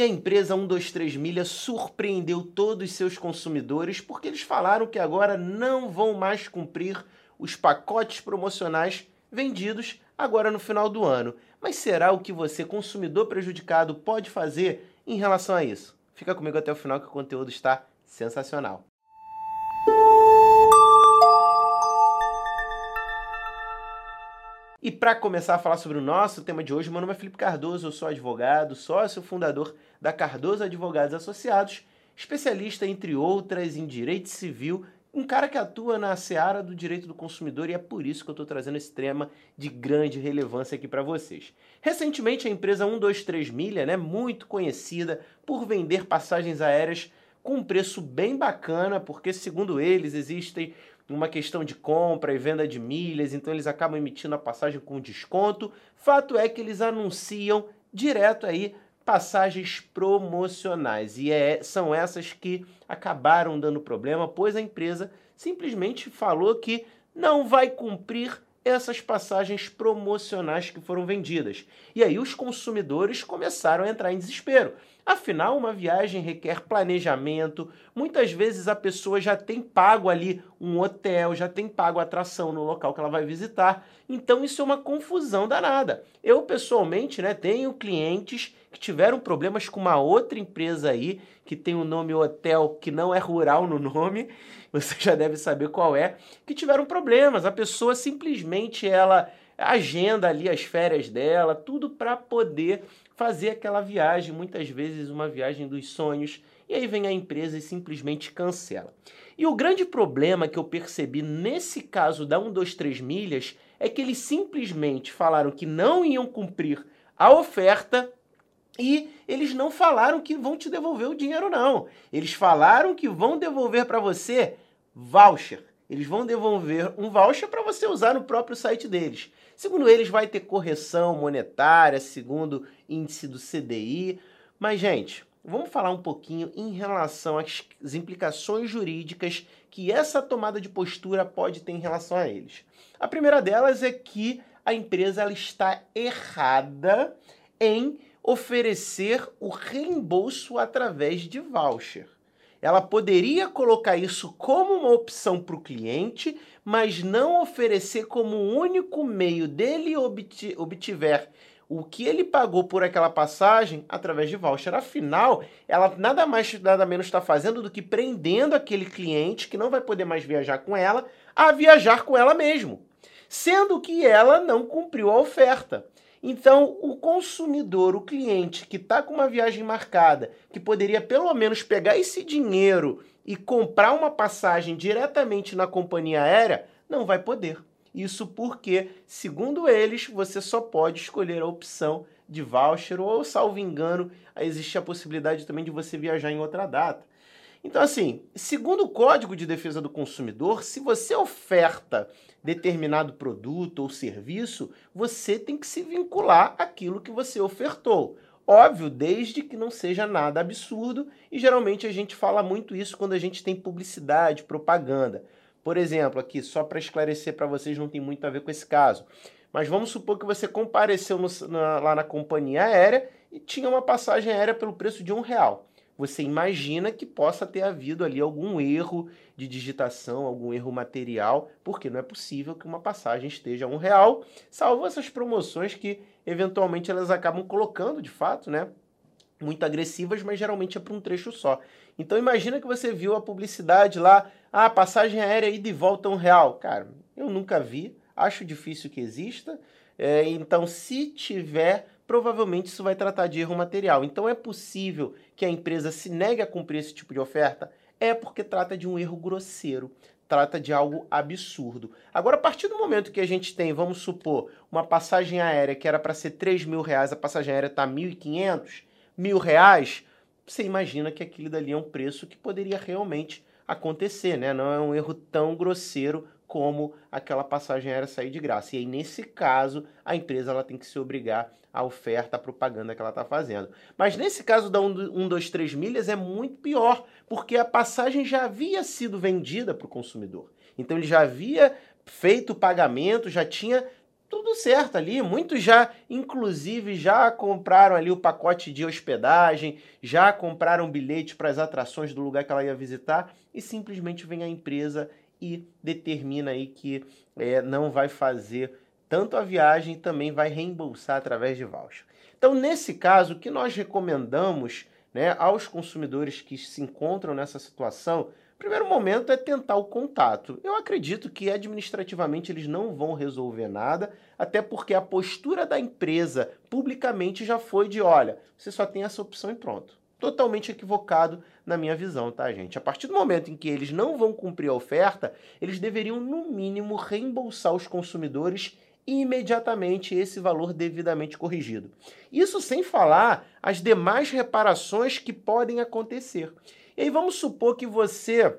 E a empresa 123 Milha surpreendeu todos os seus consumidores porque eles falaram que agora não vão mais cumprir os pacotes promocionais vendidos agora no final do ano. Mas será o que você, consumidor prejudicado, pode fazer em relação a isso? Fica comigo até o final que o conteúdo está sensacional. E para começar a falar sobre o nosso tema de hoje, meu nome é Felipe Cardoso, eu sou advogado, sócio fundador da Cardoso Advogados Associados, especialista, entre outras, em direito civil, um cara que atua na seara do direito do consumidor e é por isso que eu estou trazendo esse tema de grande relevância aqui para vocês. Recentemente, a empresa 123 Milha, né, muito conhecida por vender passagens aéreas com um preço bem bacana, porque, segundo eles, existem uma questão de compra e venda de milhas, então eles acabam emitindo a passagem com desconto. Fato é que eles anunciam direto aí passagens promocionais e é, são essas que acabaram dando problema, pois a empresa simplesmente falou que não vai cumprir essas passagens promocionais que foram vendidas. E aí os consumidores começaram a entrar em desespero. Afinal, uma viagem requer planejamento. Muitas vezes a pessoa já tem pago ali um hotel, já tem pago atração no local que ela vai visitar. Então isso é uma confusão danada. Eu pessoalmente, né, tenho clientes que tiveram problemas com uma outra empresa aí que tem o um nome hotel que não é rural no nome. Você já deve saber qual é, que tiveram problemas. A pessoa simplesmente ela agenda ali as férias dela, tudo para poder fazer aquela viagem, muitas vezes uma viagem dos sonhos, e aí vem a empresa e simplesmente cancela. E o grande problema que eu percebi nesse caso da 123 milhas é que eles simplesmente falaram que não iam cumprir a oferta e eles não falaram que vão te devolver o dinheiro não. Eles falaram que vão devolver para você voucher. Eles vão devolver um voucher para você usar no próprio site deles. Segundo eles, vai ter correção monetária, segundo índice do CDI. Mas, gente, vamos falar um pouquinho em relação às implicações jurídicas que essa tomada de postura pode ter em relação a eles. A primeira delas é que a empresa ela está errada em oferecer o reembolso através de voucher ela poderia colocar isso como uma opção para o cliente, mas não oferecer como único meio dele obtiver o que ele pagou por aquela passagem através de voucher. Afinal, ela nada mais nada menos está fazendo do que prendendo aquele cliente que não vai poder mais viajar com ela a viajar com ela mesmo, sendo que ela não cumpriu a oferta. Então, o consumidor, o cliente que está com uma viagem marcada, que poderia pelo menos pegar esse dinheiro e comprar uma passagem diretamente na companhia aérea, não vai poder. Isso porque, segundo eles, você só pode escolher a opção de voucher ou, salvo engano, existe a possibilidade também de você viajar em outra data. Então, assim, segundo o Código de Defesa do Consumidor, se você oferta determinado produto ou serviço, você tem que se vincular àquilo que você ofertou. Óbvio, desde que não seja nada absurdo, e geralmente a gente fala muito isso quando a gente tem publicidade, propaganda. Por exemplo, aqui, só para esclarecer para vocês, não tem muito a ver com esse caso. Mas vamos supor que você compareceu no, na, lá na companhia aérea e tinha uma passagem aérea pelo preço de um real você imagina que possa ter havido ali algum erro de digitação, algum erro material, porque não é possível que uma passagem esteja a um real, salvo essas promoções que eventualmente elas acabam colocando de fato, né? Muito agressivas, mas geralmente é para um trecho só. Então imagina que você viu a publicidade lá, ah, passagem aérea ida e volta um real. Cara, eu nunca vi, acho difícil que exista. É, então, se tiver, provavelmente isso vai tratar de erro material. Então é possível que a empresa se negue a cumprir esse tipo de oferta? É porque trata de um erro grosseiro, trata de algo absurdo. Agora, a partir do momento que a gente tem, vamos supor, uma passagem aérea que era para ser 3 mil reais, a passagem aérea está 1.500, mil reais, você imagina que aquilo dali é um preço que poderia realmente acontecer, né? Não é um erro tão grosseiro como aquela passagem aérea sair de graça. E aí, nesse caso, a empresa ela tem que se obrigar à oferta, à propaganda que ela está fazendo. Mas nesse caso da 1, 2, 3 milhas é muito pior, porque a passagem já havia sido vendida para o consumidor. Então ele já havia feito o pagamento, já tinha tudo certo ali. Muitos já, inclusive, já compraram ali o pacote de hospedagem, já compraram bilhete para as atrações do lugar que ela ia visitar e simplesmente vem a empresa e determina aí que é, não vai fazer tanto a viagem também vai reembolsar através de voucher. Então, nesse caso, o que nós recomendamos né, aos consumidores que se encontram nessa situação primeiro momento é tentar o contato. Eu acredito que administrativamente eles não vão resolver nada, até porque a postura da empresa publicamente já foi de: olha, você só tem essa opção e pronto. Totalmente equivocado na minha visão, tá, gente? A partir do momento em que eles não vão cumprir a oferta, eles deveriam, no mínimo, reembolsar os consumidores imediatamente esse valor devidamente corrigido. Isso sem falar as demais reparações que podem acontecer. E aí vamos supor que você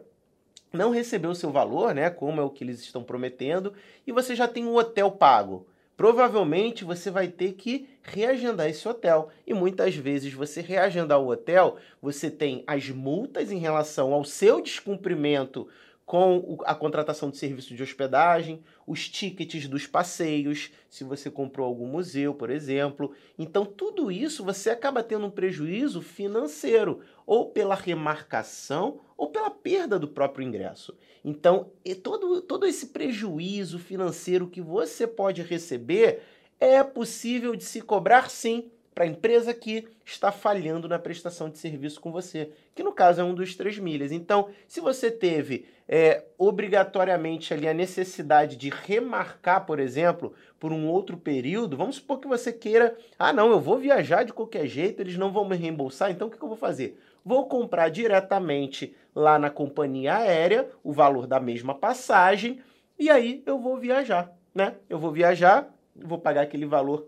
não recebeu o seu valor, né, como é o que eles estão prometendo, e você já tem um hotel pago. Provavelmente você vai ter que reagendar esse hotel. E muitas vezes você reagendar o hotel, você tem as multas em relação ao seu descumprimento com a contratação de serviço de hospedagem, os tickets dos passeios, se você comprou algum museu, por exemplo. Então, tudo isso você acaba tendo um prejuízo financeiro, ou pela remarcação, ou pela perda do próprio ingresso. Então, todo, todo esse prejuízo financeiro que você pode receber é possível de se cobrar sim para a empresa que está falhando na prestação de serviço com você, que no caso é um dos três milhas. Então, se você teve é, obrigatoriamente ali a necessidade de remarcar, por exemplo, por um outro período, vamos supor que você queira, ah, não, eu vou viajar de qualquer jeito, eles não vão me reembolsar, então o que, que eu vou fazer? Vou comprar diretamente lá na companhia aérea o valor da mesma passagem e aí eu vou viajar, né? Eu vou viajar, vou pagar aquele valor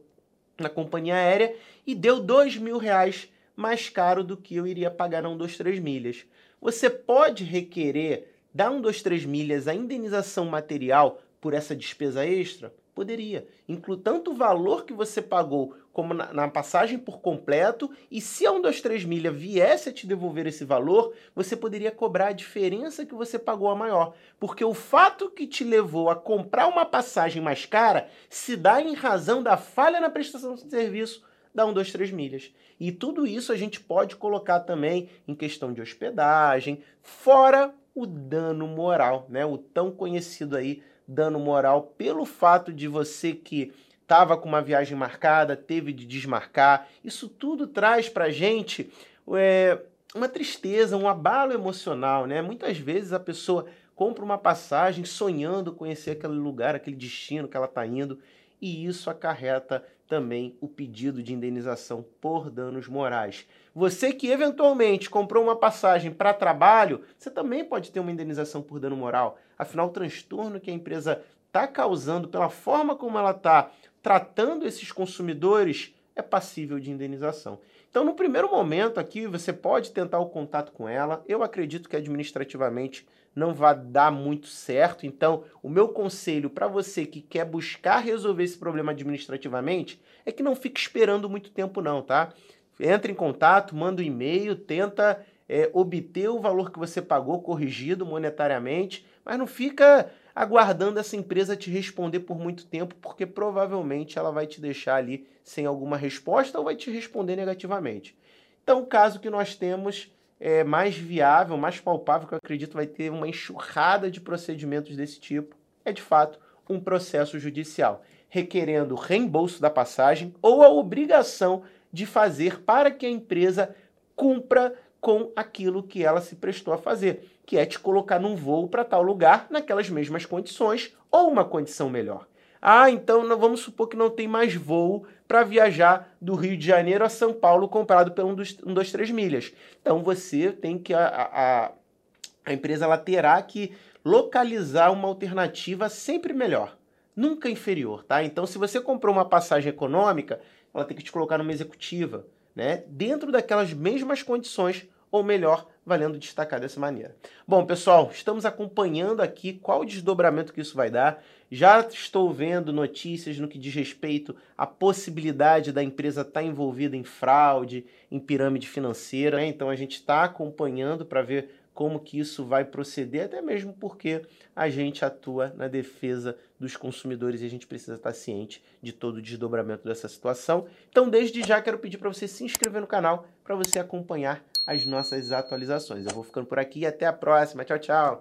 na companhia aérea e deu dois mil reais mais caro do que eu iria pagar na 123 milhas. Você pode requerer da 123 milhas a indenização material por essa despesa extra? Poderia. Inclui tanto o valor que você pagou como na, na, passagem por completo, e se a 123 milha viesse a te devolver esse valor, você poderia cobrar a diferença que você pagou a maior. Porque o fato que te levou a comprar uma passagem mais cara se dá em razão da falha na prestação de serviço da 123 milhas. E tudo isso a gente pode colocar também em questão de hospedagem, fora o dano moral, né? O tão conhecido aí dano moral pelo fato de você que estava com uma viagem marcada, teve de desmarcar. Isso tudo traz para gente é, uma tristeza, um abalo emocional, né? Muitas vezes a pessoa compra uma passagem sonhando conhecer aquele lugar, aquele destino que ela está indo, e isso acarreta também o pedido de indenização por danos morais. Você que eventualmente comprou uma passagem para trabalho, você também pode ter uma indenização por dano moral. Afinal, o transtorno que a empresa está causando, pela forma como ela está tratando esses consumidores, é passível de indenização. Então, no primeiro momento aqui, você pode tentar o contato com ela. Eu acredito que administrativamente não vai dar muito certo. Então, o meu conselho para você que quer buscar resolver esse problema administrativamente é que não fique esperando muito tempo, não, tá? Entre em contato, manda um e-mail, tenta é, obter o valor que você pagou corrigido monetariamente, mas não fica aguardando essa empresa te responder por muito tempo, porque provavelmente ela vai te deixar ali sem alguma resposta ou vai te responder negativamente. Então, o caso que nós temos é mais viável, mais palpável, que eu acredito vai ter uma enxurrada de procedimentos desse tipo, é de fato um processo judicial, requerendo reembolso da passagem ou a obrigação de fazer para que a empresa cumpra com aquilo que ela se prestou a fazer, que é te colocar num voo para tal lugar naquelas mesmas condições ou uma condição melhor. Ah, então vamos supor que não tem mais voo para viajar do Rio de Janeiro a São Paulo comprado pelo um dos, um dos três milhas. Então você tem que a, a, a empresa ela terá que localizar uma alternativa sempre melhor, nunca inferior, tá? Então se você comprou uma passagem econômica, ela tem que te colocar numa executiva, né? Dentro daquelas mesmas condições, ou melhor, valendo destacar dessa maneira. Bom, pessoal, estamos acompanhando aqui qual o desdobramento que isso vai dar. Já estou vendo notícias no que diz respeito à possibilidade da empresa estar envolvida em fraude, em pirâmide financeira. Né? Então a gente está acompanhando para ver como que isso vai proceder, até mesmo porque a gente atua na defesa dos consumidores e a gente precisa estar ciente de todo o desdobramento dessa situação. Então, desde já quero pedir para você se inscrever no canal para você acompanhar as nossas atualizações. Eu vou ficando por aqui e até a próxima. Tchau, tchau.